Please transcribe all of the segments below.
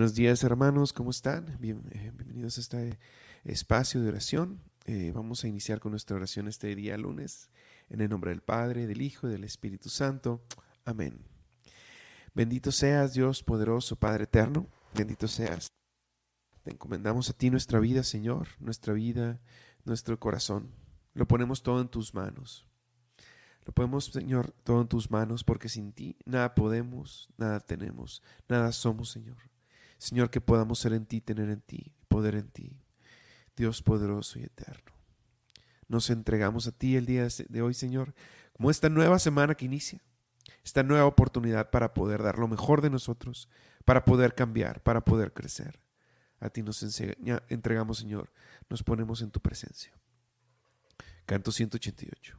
Buenos días hermanos, ¿cómo están? Bien, eh, bienvenidos a este espacio de oración. Eh, vamos a iniciar con nuestra oración este día lunes, en el nombre del Padre, del Hijo y del Espíritu Santo. Amén. Bendito seas Dios poderoso, Padre eterno, bendito seas. Te encomendamos a ti nuestra vida, Señor, nuestra vida, nuestro corazón. Lo ponemos todo en tus manos. Lo ponemos, Señor, todo en tus manos, porque sin ti nada podemos, nada tenemos, nada somos, Señor. Señor, que podamos ser en ti, tener en ti, poder en ti. Dios poderoso y eterno. Nos entregamos a ti el día de hoy, Señor, como esta nueva semana que inicia, esta nueva oportunidad para poder dar lo mejor de nosotros, para poder cambiar, para poder crecer. A ti nos entregamos, Señor, nos ponemos en tu presencia. Canto 188.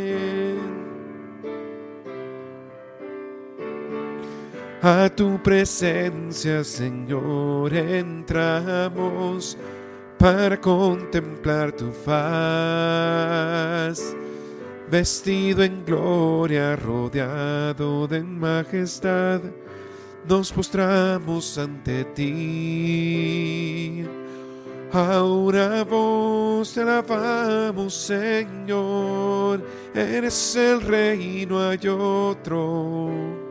A tu presencia, Señor, entramos para contemplar tu faz. Vestido en gloria, rodeado de majestad, nos postramos ante ti. A una voz te alabamos, Señor, eres el rey, no hay otro.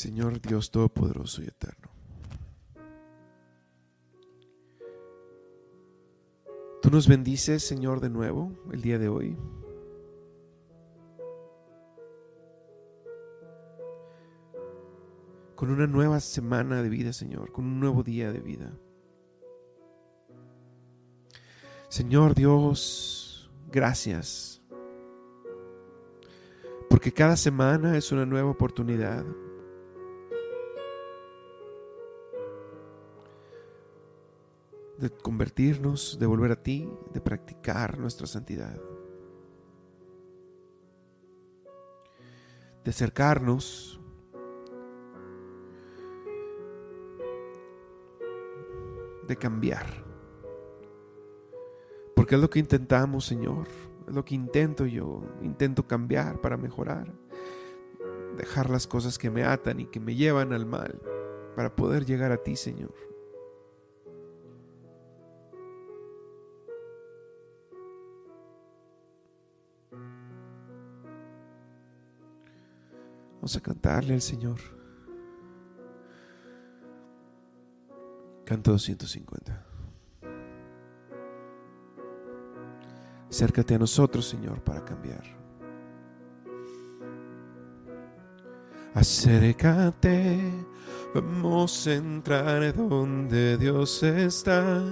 Señor Dios Todopoderoso y Eterno. Tú nos bendices, Señor, de nuevo el día de hoy. Con una nueva semana de vida, Señor, con un nuevo día de vida. Señor Dios, gracias. Porque cada semana es una nueva oportunidad de convertirnos, de volver a ti, de practicar nuestra santidad. De acercarnos de cambiar. Porque es lo que intentamos, Señor. Es lo que intento yo. Intento cambiar para mejorar. dejar las cosas que me atan y que me llevan al mal para poder llegar a ti, Señor. Vamos a cantarle al Señor. Canto 250. Acércate a nosotros, Señor, para cambiar. Acércate, vamos a entrar donde Dios está,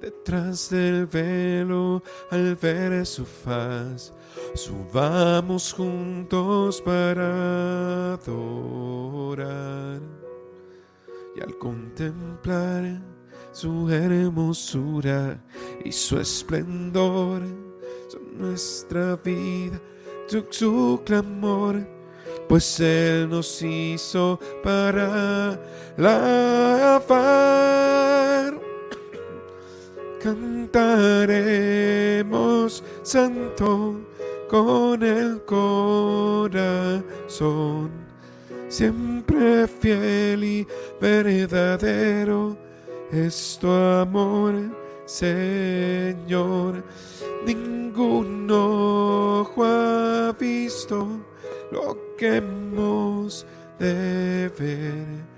detrás del velo al ver su faz. Subamos juntos para adorar y al contemplar su hermosura y su esplendor son nuestra vida, su, clamor, pues Él nos hizo para lavar. Cantaremos santo con el corazón, siempre fiel y verdadero es tu amor, Señor. Ningún ojo ha visto lo que hemos de ver.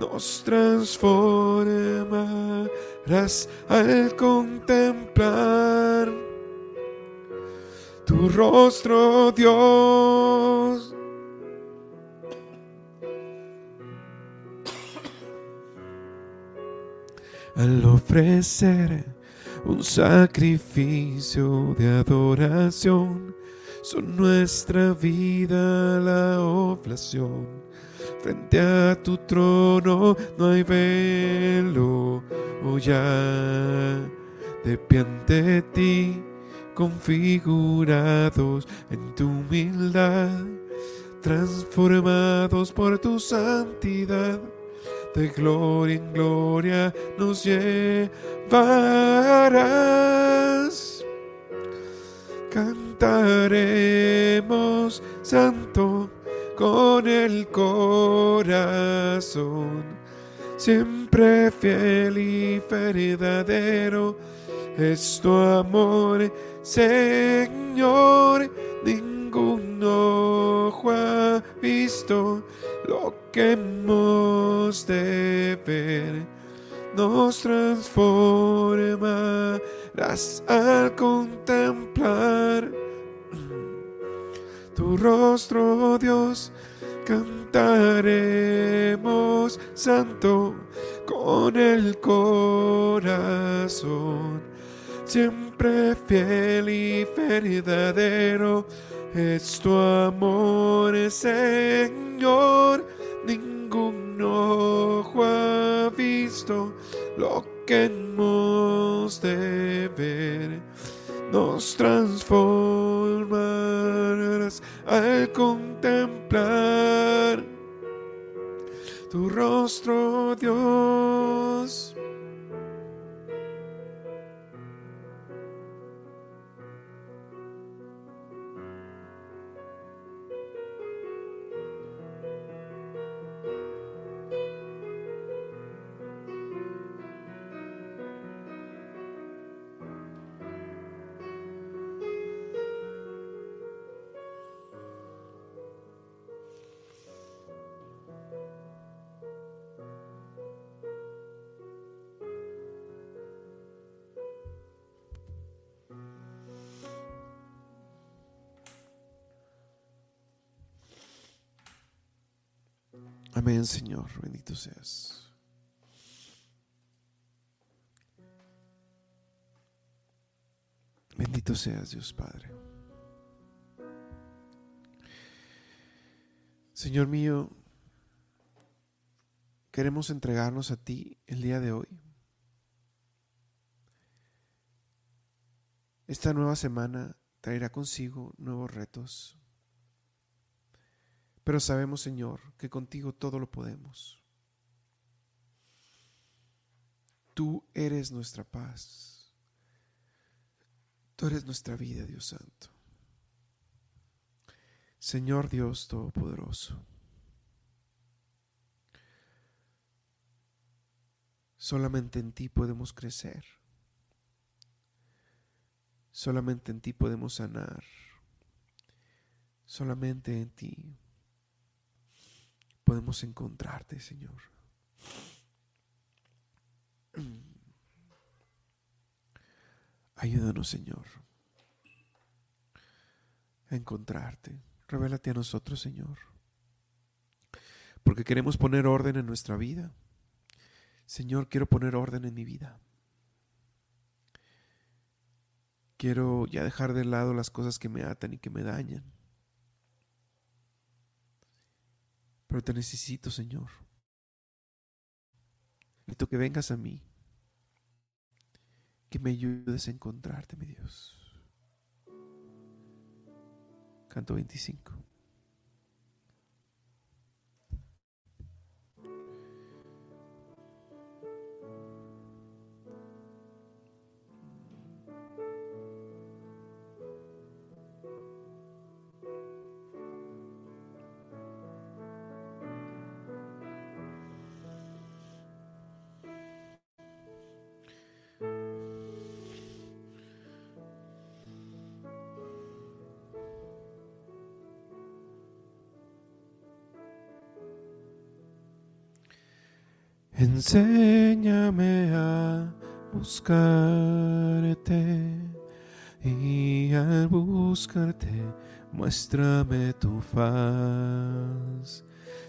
Nos al contemplar tu rostro, Dios. al ofrecer un sacrificio de adoración. Son nuestra vida la oblación. Frente a tu trono no hay velo, ya de pie ante ti, configurados en tu humildad, transformados por tu santidad de gloria en gloria nos llevarás. Cantaremos santo con el corazón, siempre fiel y verdadero es tu amor, Señor. Ningún ojo ha visto lo que hemos de ver nos transformarás al contemplar tu rostro, Dios. Santo con el corazón, siempre fiel y verdadero es tu amor, Señor. Ningún ojo ha visto lo que hemos de ver. Nos transformarás al contemplar tu rostro, Dios. Amén, Señor. Bendito seas. Bendito seas, Dios Padre. Señor mío, queremos entregarnos a ti el día de hoy. Esta nueva semana traerá consigo nuevos retos, pero sabemos, Señor, que contigo todo lo podemos. Tú eres nuestra paz. Tú eres nuestra vida, Dios Santo. Señor Dios Todopoderoso. Solamente en ti podemos crecer. Solamente en ti podemos sanar. Solamente en ti podemos encontrarte, Señor. Ayúdanos, Señor, a encontrarte. Revélate a nosotros, Señor. Porque queremos poner orden en nuestra vida. Señor, quiero poner orden en mi vida. Quiero ya dejar de lado las cosas que me atan y que me dañan. Pero te necesito, Señor. Necesito que vengas a mí. Que me ayudes a encontrarte, mi Dios. Canto 25. Enséñame a buscarte y al buscarte muéstrame tu faz.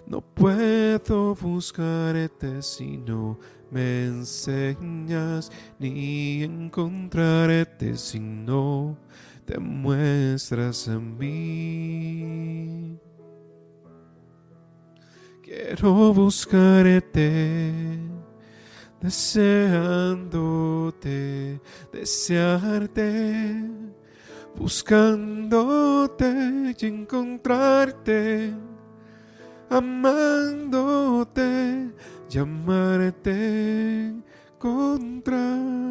No puedo buscarte si no me enseñas, ni encontrarte si no te muestras a mí. Quiero buscarte, deseándote, desearte, buscándote y encontrarte, amándote, llamarte, encontrándote.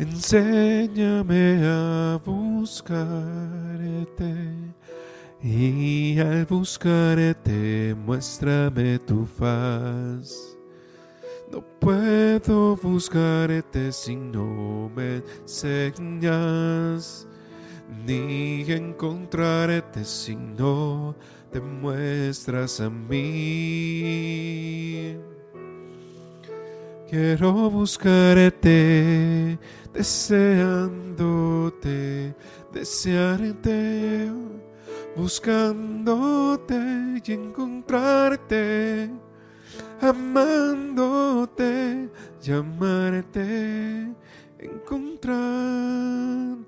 Enséñame a buscarte y al buscarte muéstrame tu faz. No puedo buscarte si no me enseñas, ni encontrarte si no te muestras a mí. Quiero buscarte deseándote, desearte, buscándote y encontrarte, amándote, llamarte, encontrándote.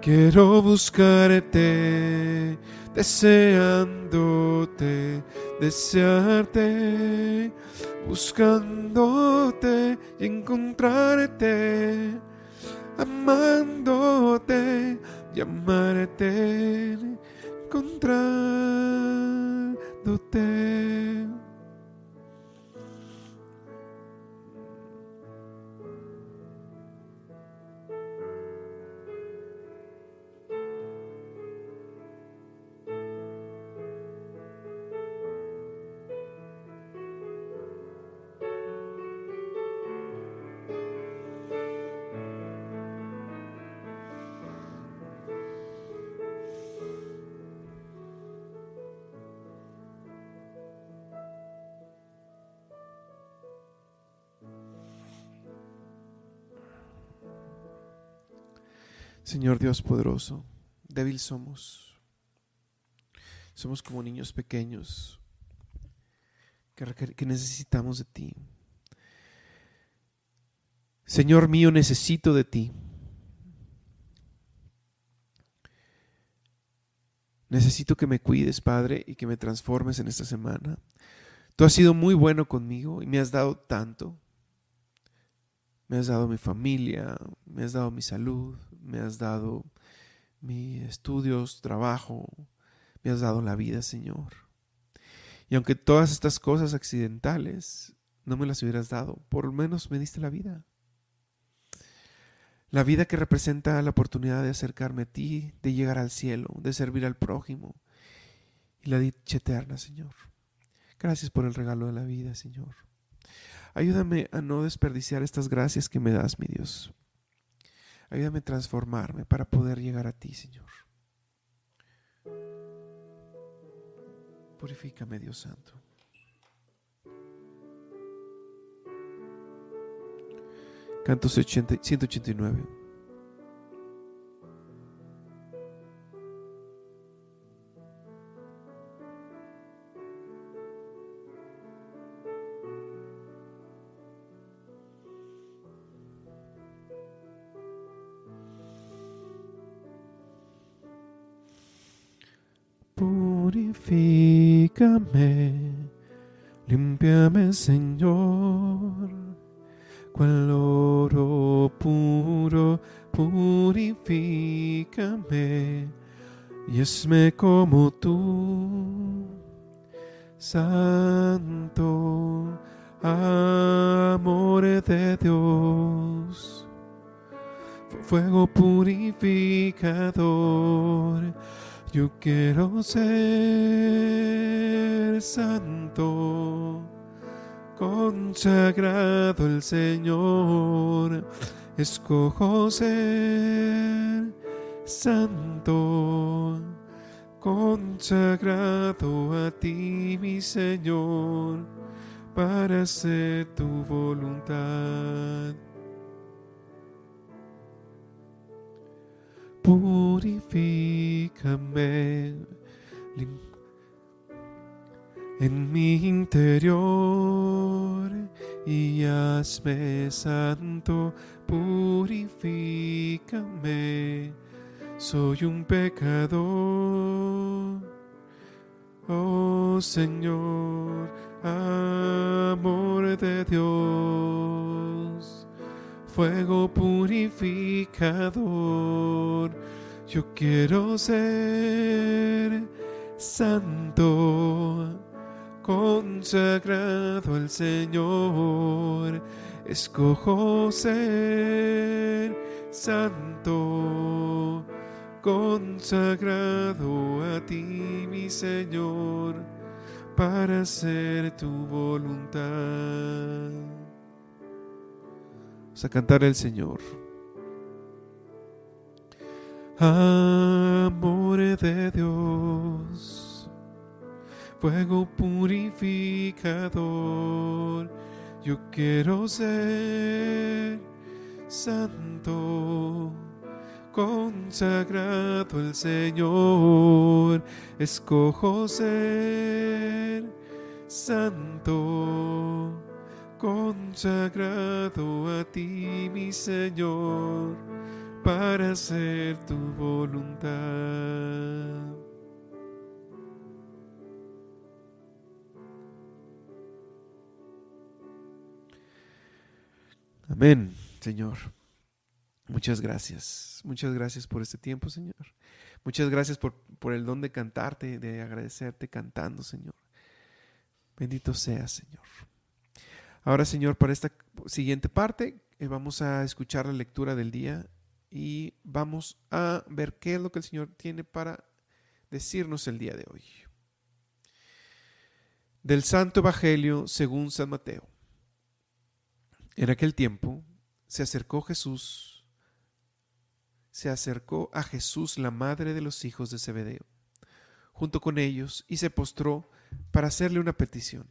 Quiero buscarte, deseándote, desearte buscándote y encontrarte, amándote y amarte, encontrándote. Señor Dios poderoso, débil somos. Somos como niños pequeños que, necesitamos de ti. Señor mío, necesito de ti. Necesito que me cuides, Padre, y que me transformes en esta semana. Tú has sido muy bueno conmigo y me has dado tanto. Me has dado mi familia, me has dado mi salud, me has dado mis estudios, trabajo, me has dado la vida, Señor. Y aunque todas estas cosas accidentales no me las hubieras dado, por lo menos me diste la vida. La vida que representa la oportunidad de acercarme a ti, de llegar al cielo, de servir al prójimo y la dicha eterna, Señor. Gracias por el regalo de la vida, Señor. Ayúdame a no desperdiciar estas gracias que me das, mi Dios. Ayúdame a transformarme para poder llegar a ti, Señor. Purifícame, Dios Santo. Canto 189. Purifícame, limpiame, Señor, cual oro puro, purifícame, y esme como tú, Santo, amor de Dios, fuego purificador yo quiero ser santo, consagrado el Señor. Escojo ser santo, consagrado a ti, mi Señor, para hacer tu voluntad. Purifícame en mi interior y hazme santo, purifícame, soy un pecador. Oh Señor, amor de Dios fuego purificador. Yo quiero ser santo, consagrado al Señor. Escojo ser santo, consagrado a ti, mi Señor, para hacer tu voluntad a cantar el Señor. Amor de Dios, fuego purificador, yo quiero ser santo, consagrado el Señor, escojo ser santo consagrado a ti, mi Señor, para hacer tu voluntad. Amén, Señor. Muchas gracias. Muchas gracias por este tiempo, Señor. Muchas gracias por, por el don de cantarte, de agradecerte cantando, Señor. Bendito seas, Señor. Ahora, Señor, para esta siguiente parte eh, vamos a escuchar la lectura del día y vamos a ver qué es lo que el Señor tiene para decirnos el día de hoy. Del Santo Evangelio según San Mateo. En aquel tiempo se acercó Jesús, se acercó a Jesús la madre de los hijos de Zebedeo, junto con ellos, y se postró para hacerle una petición.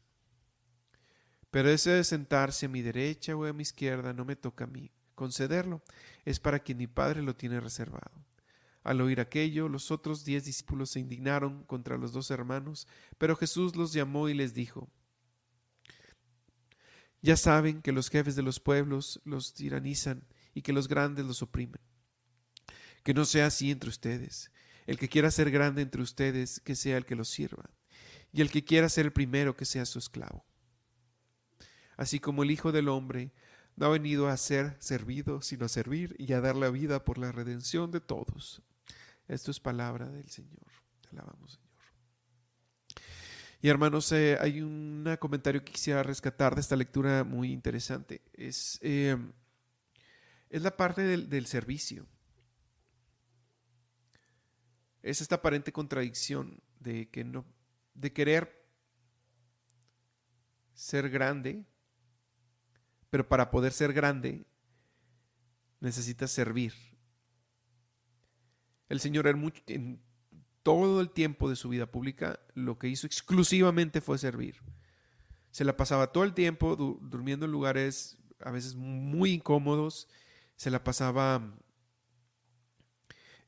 pero ese de sentarse a mi derecha o a mi izquierda no me toca a mí concederlo, es para quien mi Padre lo tiene reservado. Al oír aquello, los otros diez discípulos se indignaron contra los dos hermanos, pero Jesús los llamó y les dijo, Ya saben que los jefes de los pueblos los tiranizan y que los grandes los oprimen. Que no sea así entre ustedes. El que quiera ser grande entre ustedes, que sea el que los sirva, y el que quiera ser el primero, que sea su esclavo. Así como el Hijo del Hombre no ha venido a ser servido, sino a servir y a dar la vida por la redención de todos. Esto es palabra del Señor. Te alabamos, Señor. Y hermanos, eh, hay un comentario que quisiera rescatar de esta lectura muy interesante. Es, eh, es la parte del, del servicio. Es esta aparente contradicción de que no, de querer ser grande, pero para poder ser grande necesitas servir. El Señor en, todo el tiempo de su vida pública lo que hizo exclusivamente fue servir. Se la pasaba todo el tiempo durmiendo en lugares a veces muy incómodos, se la pasaba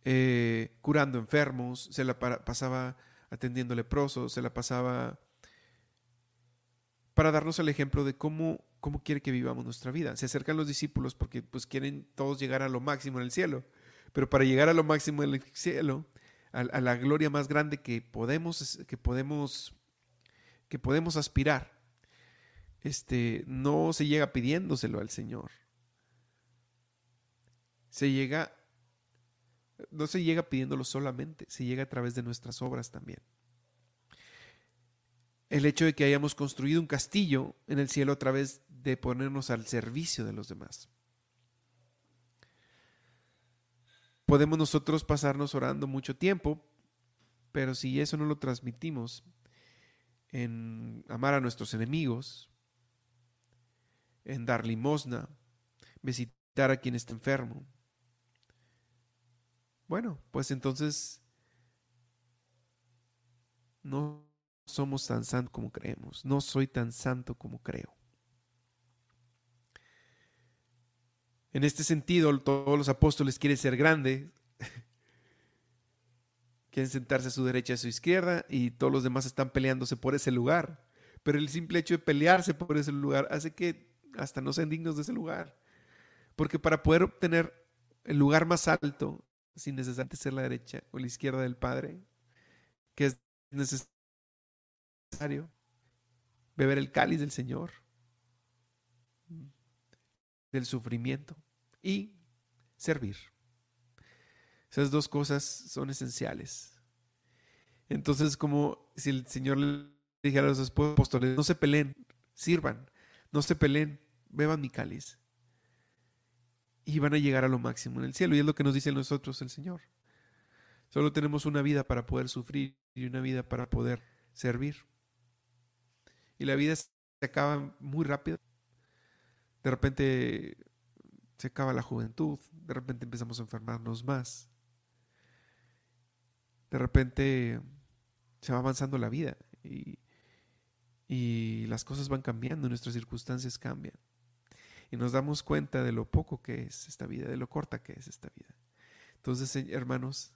eh, curando enfermos, se la pasaba atendiendo leprosos, se la pasaba para darnos el ejemplo de cómo, cómo quiere que vivamos nuestra vida. Se acercan los discípulos porque pues quieren todos llegar a lo máximo en el cielo. Pero para llegar a lo máximo en el cielo, a, la gloria más grande que podemos, que podemos, que podemos aspirar, este, no se llega pidiéndoselo al Señor. Se llega, no se llega pidiéndolo solamente, se llega a través de nuestras obras también. El hecho de que hayamos construido un castillo en el cielo a través de ponernos al servicio de los demás. podemos nosotros pasarnos orando mucho tiempo, pero si eso no lo transmitimos en amar a nuestros enemigos, en dar limosna, visitar a quien está enfermo, bueno, pues entonces no somos tan santos como creemos, no soy tan santo como creo. En este sentido, todos los apóstoles quieren ser grandes, quieren sentarse a su derecha, a su izquierda, y todos los demás están peleándose por ese lugar. Pero el simple hecho de pelearse por ese lugar hace que hasta no sean dignos de ese lugar. Porque para poder obtener el lugar más alto, sin necesariamente ser la derecha o la izquierda del Padre, que es necesario beber el cáliz del Señor, del sufrimiento y servir. Esas dos cosas son esenciales. Entonces, como si el Señor le dijera a los apóstoles, no se peleen, sirvan, no se peleen, beban mi cáliz. Y van a llegar a lo máximo en el cielo. Y es lo que nos dice a nosotros el Señor. Solo tenemos una vida para poder sufrir y una vida para poder servir. Y la vida se acaba muy rápido. De repente se acaba la juventud, de repente empezamos a enfermarnos más. De repente se va avanzando la vida y, y las cosas van cambiando, nuestras circunstancias cambian. Y nos damos cuenta de lo poco que es esta vida, de lo corta que es esta vida. Entonces, hermanos,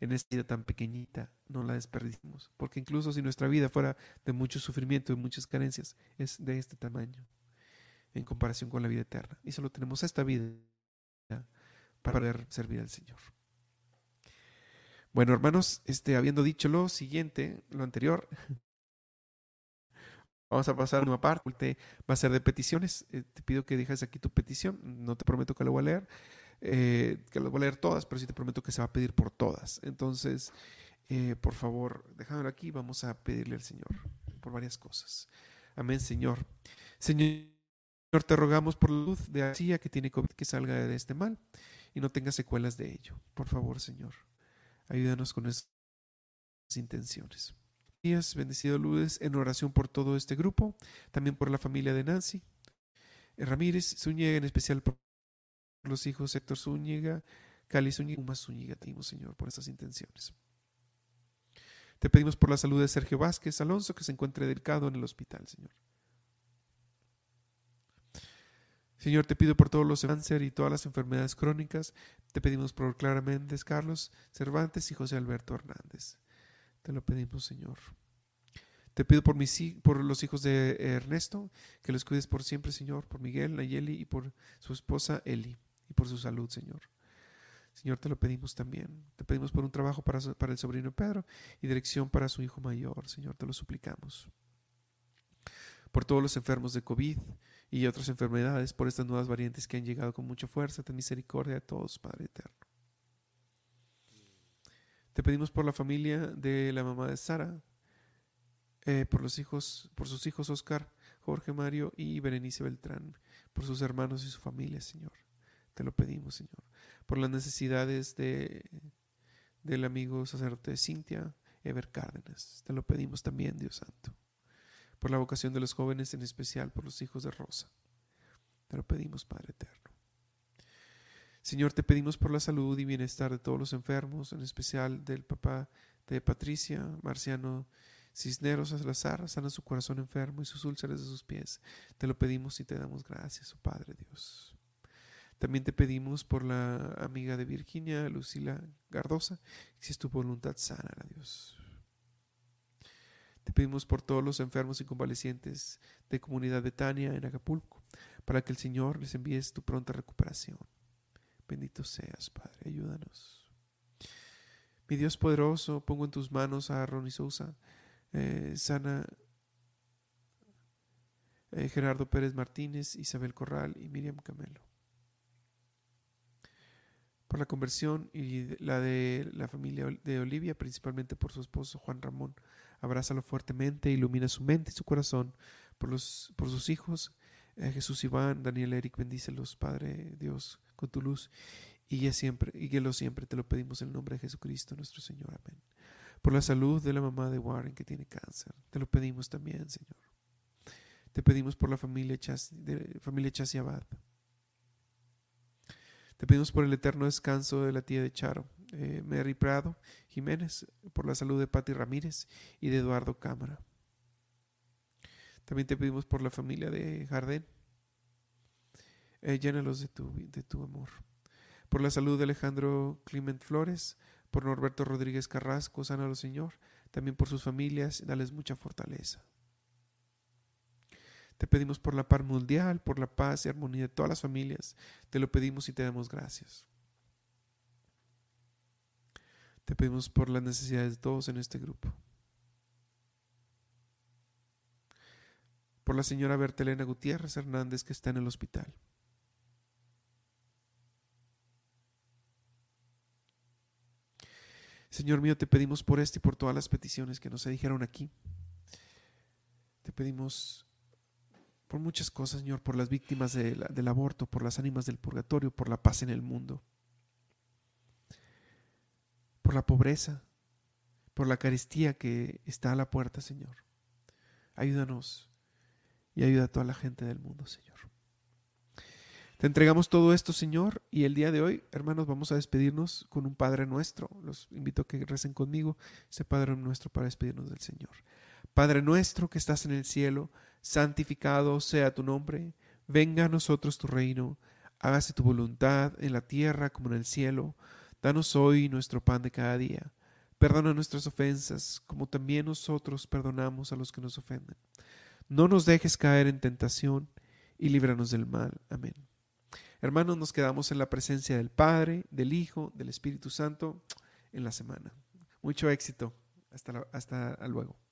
en esta vida tan pequeñita, no la desperdiciemos. Porque incluso si nuestra vida fuera de mucho sufrimiento y muchas carencias, es de este tamaño en comparación con la vida eterna. Y solo tenemos esta vida para poder servir al Señor. Bueno, hermanos, este, habiendo dicho lo siguiente, lo anterior, vamos a pasar a una parte. Va a ser de peticiones. Eh, te pido que dejes aquí tu petición. No te prometo que lo voy a leer, eh, que lo voy a leer todas, pero sí te prometo que se va a pedir por todas. Entonces, eh, por favor, déjamelo aquí. Vamos a pedirle al Señor por varias cosas. Amén, Señor. Señor. Te rogamos por la luz de Asia que tiene COVID que salga de este mal y no tenga secuelas de ello. Por favor, Señor, ayúdanos con esas intenciones. Días, bendecido Ludes, en oración por todo este grupo, también por la familia de Nancy, Ramírez, Zúñiga, en especial por los hijos Héctor Zúñiga, Cali Zúñiga, más Zúñiga, Señor, por esas intenciones. Te pedimos por la salud de Sergio Vázquez Alonso, que se encuentre delicado en el hospital, Señor. Señor, te pido por todos los cáncer y todas las enfermedades crónicas. Te pedimos por Clara Méndez, Carlos Cervantes y José Alberto Hernández. Te lo pedimos, Señor. Te pido por, mis, por los hijos de Ernesto, que los cuides por siempre, Señor, por Miguel, Nayeli y por su esposa Eli, y por su salud, Señor. Señor, te lo pedimos también. Te pedimos por un trabajo para, para el sobrino Pedro y dirección para su hijo mayor, Señor, te lo suplicamos. Por todos los enfermos de COVID y otras enfermedades, por estas nuevas variantes que han llegado con mucha fuerza, ten misericordia de todos, Padre eterno. Te pedimos por la familia de la mamá de Sara, eh, por los hijos, por sus hijos Oscar, Jorge Mario y Berenice Beltrán, por sus hermanos y su familia, Señor. Te lo pedimos, Señor. Por las necesidades de, del amigo sacerdote Cintia Ever Cárdenas. Te lo pedimos también, Dios Santo. Por la vocación de los jóvenes, en especial por los hijos de Rosa. Te lo pedimos, Padre Eterno. Señor, te pedimos por la salud y bienestar de todos los enfermos, en especial del papá de Patricia, Marciano Cisneros Salazar, sana su corazón enfermo y sus úlceras de sus pies. Te lo pedimos y te damos gracias, oh Padre Dios. También te pedimos por la amiga de Virginia, Lucila Gardosa, si es tu voluntad sana, Dios. Te pedimos por todos los enfermos y convalecientes de comunidad de Tania en Acapulco, para que el Señor les envíe tu pronta recuperación. Bendito seas, Padre, ayúdanos. Mi Dios poderoso, pongo en tus manos a Ronnie Sousa, eh, sana eh, Gerardo Pérez Martínez, Isabel Corral y Miriam Camelo. Por la conversión y la de la familia de Olivia, principalmente por su esposo Juan Ramón. Abrázalo fuertemente, ilumina su mente y su corazón por, los, por sus hijos. Eh, Jesús Iván, Daniel Eric, bendícelos, Padre Dios, con tu luz. Y ya siempre, y que lo siempre te lo pedimos en el nombre de Jesucristo, nuestro Señor. Amén por la salud de la mamá de Warren que tiene cáncer. Te lo pedimos también, Señor. Te pedimos por la familia, Chas, de, Chasiabad. Te pedimos por el eterno descanso de la tía de Charo, eh, Mary Prado Jiménez, por la salud de Patti Ramírez y de Eduardo Cámara. También te pedimos por la familia de Jardén. Eh, llénalos de tu, de tu amor. Por la salud de Alejandro Clement Flores, por Norberto Rodríguez Carrasco, sánalo Señor, también por sus familias, dales mucha fortaleza. Te pedimos por la paz mundial, por la paz y armonía de todas las familias. Te lo pedimos y te damos gracias. Te pedimos por las necesidades de todos en este grupo. Por la señora Bertelena Gutiérrez Hernández que está en el hospital. Señor mío, te pedimos por este y por todas las peticiones que nos dijeron aquí. Te pedimos por muchas cosas, Señor, por las víctimas del aborto, por las ánimas del purgatorio, por la paz en el mundo, por la pobreza, por la carestía que está a la puerta, Señor. Ayúdanos y ayuda a toda la gente del mundo, Señor. Te entregamos todo esto, Señor, y el día de hoy, hermanos, vamos a despedirnos con un Padre nuestro. Los invito a que recen conmigo ese Padre nuestro para despedirnos del Señor. Padre nuestro que estás en el cielo, santificado sea tu nombre, venga a nosotros tu reino, hágase tu voluntad en la tierra como en el cielo. Danos hoy nuestro pan de cada día. Perdona nuestras ofensas, como también nosotros perdonamos a los que nos ofenden. No nos dejes caer en tentación y líbranos del mal. Amén. Hermanos, nos quedamos en la presencia del Padre, del Hijo, del Espíritu Santo en la semana. Mucho éxito. Hasta, hasta luego.